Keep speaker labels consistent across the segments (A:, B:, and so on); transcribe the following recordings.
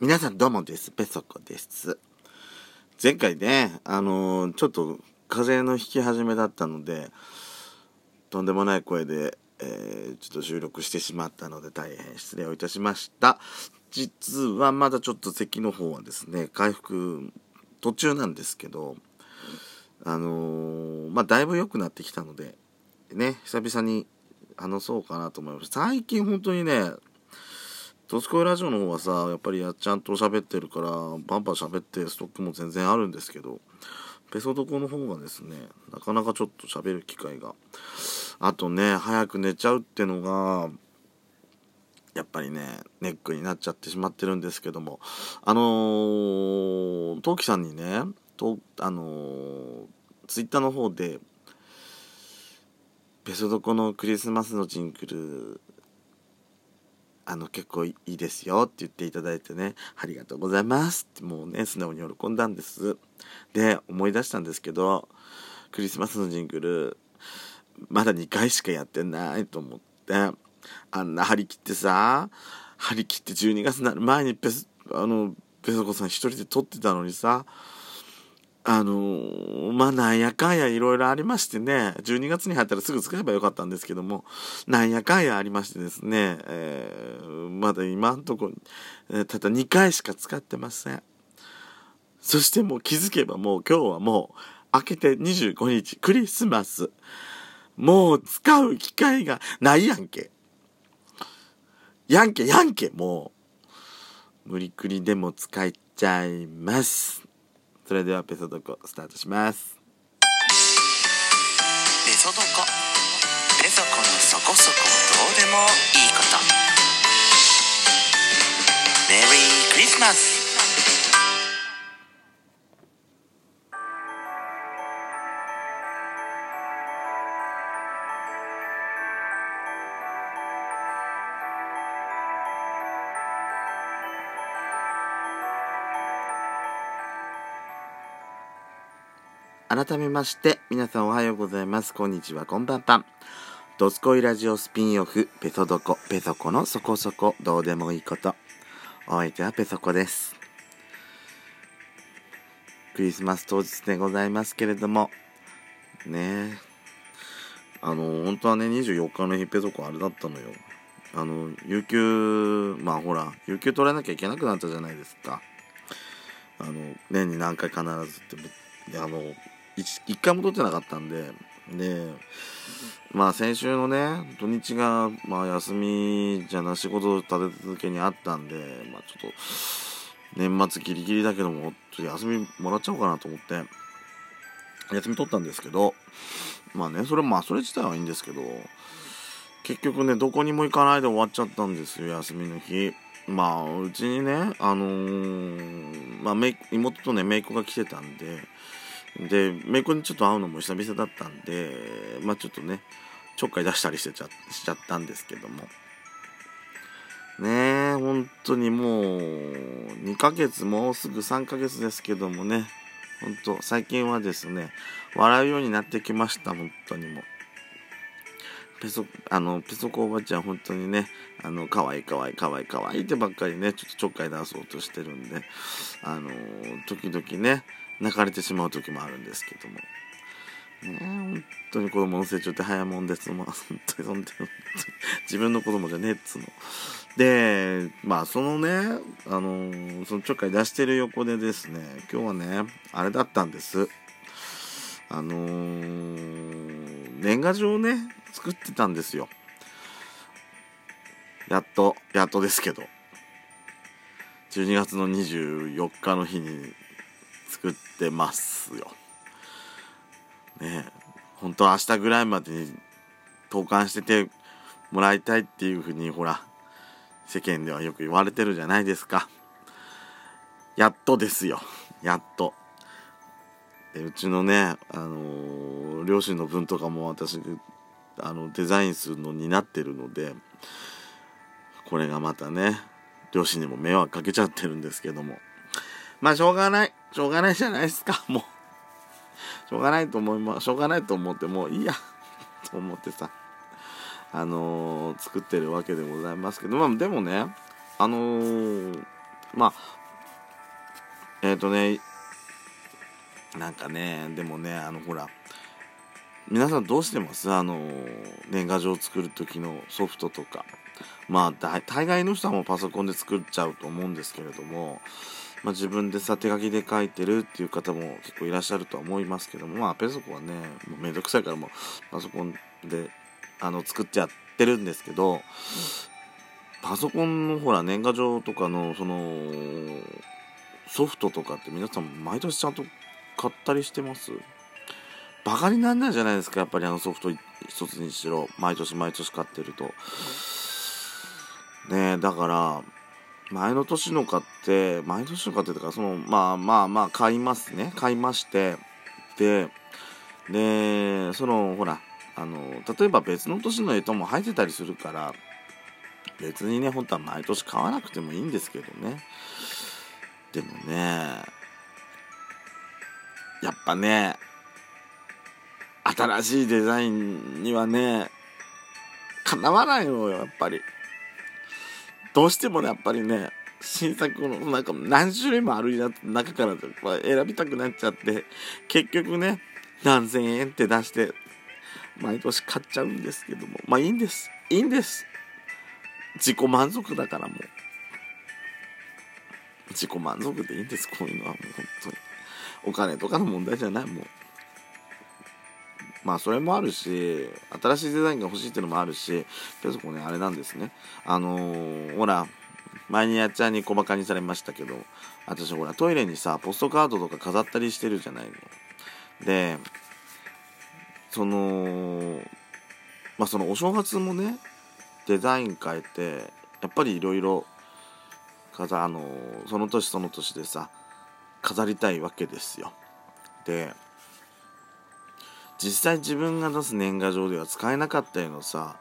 A: 皆さんどうもです。ペソコです。前回ね、あのーちょっと風邪の引き始めだったので、とんでもない声で、えーちょっと収録してしまったので大変失礼をいたしました。実はまだちょっと咳の方はですね、回復途中なんですけど、あのーまあだいぶ良くなってきたので、ね、久々に話そうかなと思います。最近本当にね、ドスコイラジオの方はさやっぱりやっちゃんと喋ってるからバンバン喋ってストックも全然あるんですけどペソドコの方がですねなかなかちょっと喋る機会が。あとね早く寝ちゃうってのがやっぱりねネックになっちゃってしまってるんですけども。あのー、トウキさんにねとあのー、ツイッターの方でペソドコのクリスマスのジングルあの結構いいですよって言っていただいてねありがとうございますってもうね素直に喜んだんです。で思い出したんですけどクリスマスのジングルまだ2回しかやってないと思ってあんな張り切ってさ張り切って12月になる前にペスあのペソコさん一人で撮ってたのにさあのーまあなんやかんやいろいろありましてね12月に入ったらすぐ使えばよかったんですけどもなんやかんやありましてですね、えーまだ今んとこ、えーただ2回しか使ってません。そしてもう気づけばもう今日はもう明けて25日クリスマス。もう使う機会がないやんけ。やんけやんけもう。無理くりでも使っちゃいます。それではペソドコスタートします。
B: ペソドコ。ペソコのそこそこ。どうでもいいこと。メリークリスマス。
A: 改めまして皆さんおはようございます。こんにちはこんばんぱんドスコイラジオスピンオフペソドコペソコのそこそこどうでもいいこと。お相手はペソコです。クリスマス当日でございますけれども。ね。えあの本当はね24日の日ペソコあれだったのよ。あの有給まあほら有給取らなきゃいけなくなったじゃないですか。あの年に何回必ずってあの一一回も取ってなかったんで。でまあ先週のね土日がまあ休みじゃな仕事立て続けにあったんでまあちょっと年末ギリギリだけどもちょっと休みもらっちゃおうかなと思って休み取ったんですけどまあねそれまあそれ自体はいいんですけど結局ねどこにも行かないで終わっちゃったんですよ休みの日。まあうちにねあのーまあ、妹とね姪っ子が来てたんでで姪っ子にちょっと会うのも久々だったんでまあちょっとねちょっかい出したりしてちゃしちゃったんですけども。ねえ本当にもう2ヶ月もうすぐ3ヶ月ですけどもね。本当最近はですね笑うようになってきました本当にもう。ペソあのペソコおばちゃん本当にねあの可愛い可愛い可愛い可愛いってばっかりねちょっとちょっかい出そうとしてるんであの時々ね泣かれてしまう時もあるんですけども。ね本当に子供の成長って早いもんですもん本当に。本当に自分の子供じゃねえっつうの。でまあそのねあのそのちょっかい出してる横でですね今日はねあれだったんです。あのー年賀状をね作ってたんですよ。やっとやっとですけど。12月の24日の日に作ってますよ。ね本当は明日ぐらいまでに投函しててもらいたいっていうふうにほら世間ではよく言われてるじゃないですか。やっとですよ。やっと。でうちのね、あのー両親の分とかも私あのデザインするのになってるのでこれがまたね両親にも迷惑かけちゃってるんですけども。まあしょうがない。しょうがないじゃないですかもう。しょうがないと思いましょうがないと思ってもういいや。と思ってさ。あのー作ってるわけでございますけど。まあでもねあのーまあえっ、とねなんかねでもねあのほら皆さんどうしてます？あの年賀状を作る時のソフトとか。まあ大概の人はもうパソコンで作っちゃうと思うんですけれども、まあ、自分でさ手書きで書いてるっていう方も結構いらっしゃるとは思いますけども。まあペソコはねもうめんどくさいからもうパソコンであの作っちゃってるんですけど。パソコンのほら年賀状とかのそのソフトとかって皆さん毎年ちゃんと買ったりしてます？バカになんないじゃないですかやっぱりあのソフト一つにしろ毎年毎年買ってると。ねえだから前の年の買って前の年の買ってとかそのまあまあまあ買いますね。買いまして。ででそのほらあの例えば別の年の干支も入ってたりするから別にね本当は毎年買わなくてもいいんですけどね。でもねやっぱね新しいデザインにはねかなわないのよやっぱり。どうしてもねやっぱりね新作のなんか何種類もある中から選びたくなっちゃって結局ね何千円って出して毎年買っちゃうんですけども。まあいいんです。いいんです。自己満足だからもう。自己満足でいいんですこういうのはもう本当に。お金とかの問題じゃないもう。まあそれもあるし新しいデザインが欲しいっていうのもあるしけどこねあれなんですね。あのー、ほら前にやっちゃんに小バカにされましたけど私ほらトイレにさポストカードとか飾ったりしてるじゃないの。でそのまあそのお正月もねデザイン変えてやっぱりいろいろあのその年その年でさ飾りたいわけですよ。で実際自分が出す年賀状では使えなかったようなさ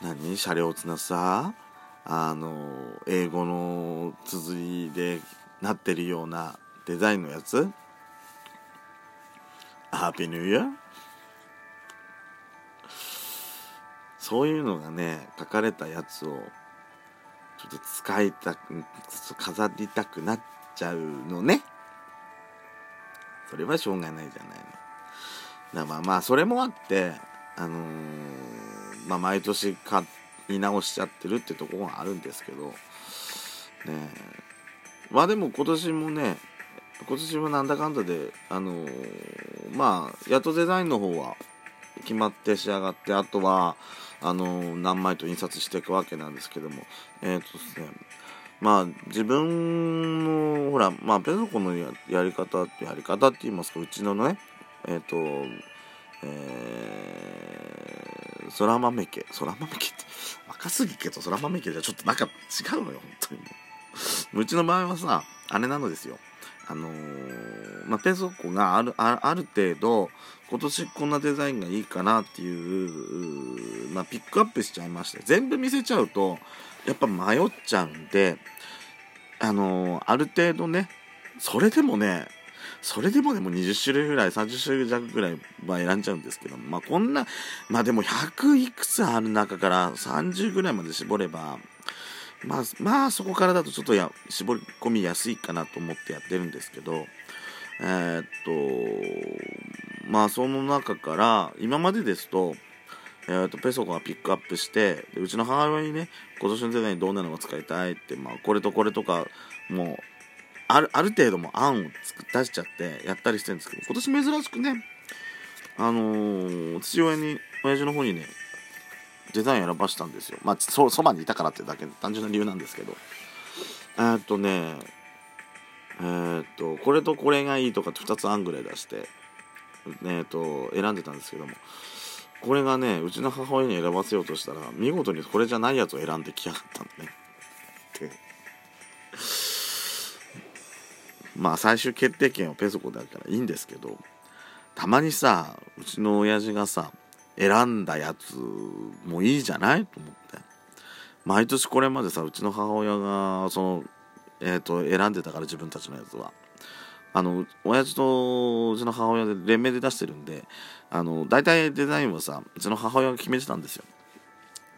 A: 何？車両つなさあの英語の綴りでなってるようなデザインのやつ？ハッピーニューイヤーそういうのがね書かれたやつをちょっと使いたく飾りたくなっちゃうのね。それはしょうがないじゃないの。だまあまあそれもあってあのー、まあ毎年買い直しちゃってるってところがあるんですけどねまあでも今年もね今年もなんだかんだであのー、まあやっとデザインの方は決まって仕上がってあとはあのー、何枚と印刷していくわけなんですけどもえっ、とですねまあ自分のほらまあペソコのやり方ってやり方って言いますかうちのねえっ、ー、と、えー、そら豆家、そら豆家って、若すぎ家とそら豆家じゃちょっとなんか違うのよ、本当に。うちの場合はさ、あれなのですよ。あのー、まあ、ペソコがあるあある程度今年こんなデザインがいいかなっていうまあ、ピックアップしちゃいまして全部見せちゃうとやっぱ迷っちゃうんであのー、ある程度ねそれでもねそれでもでも20種類ぐらい30種類弱ぐらいは選んじゃうんですけどまあこんなまあでも100いくつある中から30ぐらいまで絞ればまあまあそこからだとちょっとや絞り込みやすいかなと思ってやってるんですけどえー、っとまあその中から今までですとえーと、ペソコがピックアップしてうちの母親にね今年のデザインどんなのが使いたいって、まあ、これとこれとかもうあるある程度も案を出しちゃってやったりしてるんですけど今年珍しくねあのー、父親に親父の方にねデザイン選ばしたんですよ。まあそそばにいたからってだけ単純な理由なんですけど。えー、っとねえー、っとこれとこれがいいとかって2つ案ぐらい出してえっと選んでたんですけども。これがねうちの母親に選ばせようとしたら見事にこれじゃないやつを選んできやがったんでね。まあ最終決定権はペソコだからいいんですけどたまにさうちの親父がさ選んだやつもいいじゃないと思って。毎年これまでさうちの母親がそのえっ、ー、と選んでたから自分たちのやつは。あの親父とうちの母親で連名で出してるんであの大体デザインはさうちの母親が決めてたんですよ。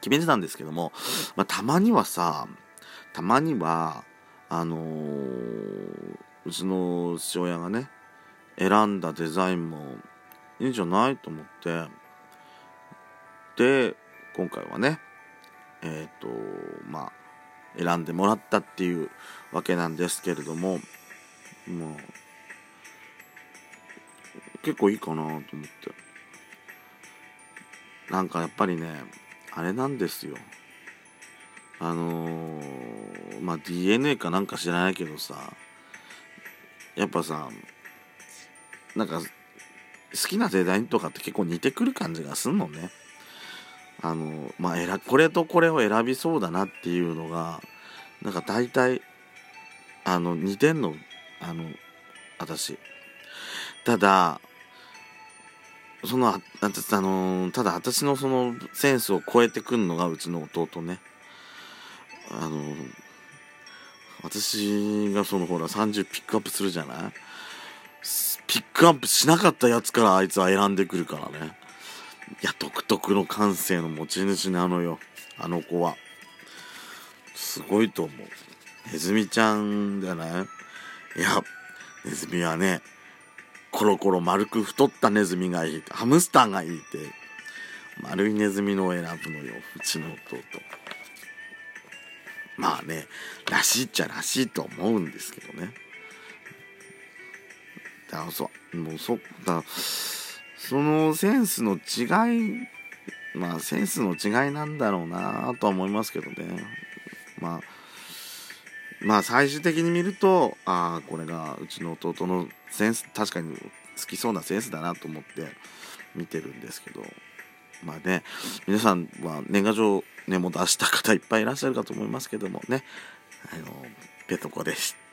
A: 決めてたんですけども、まあ、たまにはさたまにはあのーうちの父親がね選んだデザインもいいんじゃないと思ってで今回はねえっ、とまあ選んでもらったっていうわけなんですけれどもまあ結構いいかなと思って。なんかやっぱりねあれなんですよ。あのーまあ DNA かなんか知らないけどさやっぱさなんか好きなデザインとかって結構似てくる感じがすんのね。あのまあ選これとこれを選びそうだなっていうのがなんか大体あの似てんのあの私。ただそのああのただ私のそのセンスを超えてくんのがうちの弟ね。あの私がそのほら30ピックアップするじゃない？ピックアップしなかったやつからあいつは選んでくるからね。いや独特の感性の持ち主なのよ。あの子は。すごいと思う。ネズミちゃんじゃないいやネズミはねコロコロ丸く太ったネズミがいい。ハムスターがいいって。丸いネズミのを選ぶのようちの弟。まあねらしいっちゃらしいと思うんですけどね。だからそもうそだそのセンスの違いまあセンスの違いなんだろうなとは思いますけどね。まあまあ最終的に見るとああこれがうちの弟のセンス確かに好きそうなセンスだなと思って見てるんですけど。まあね皆さんは年賀状ねも出した方いっぱいいらっしゃるかと思いますけどもねあのペトコです。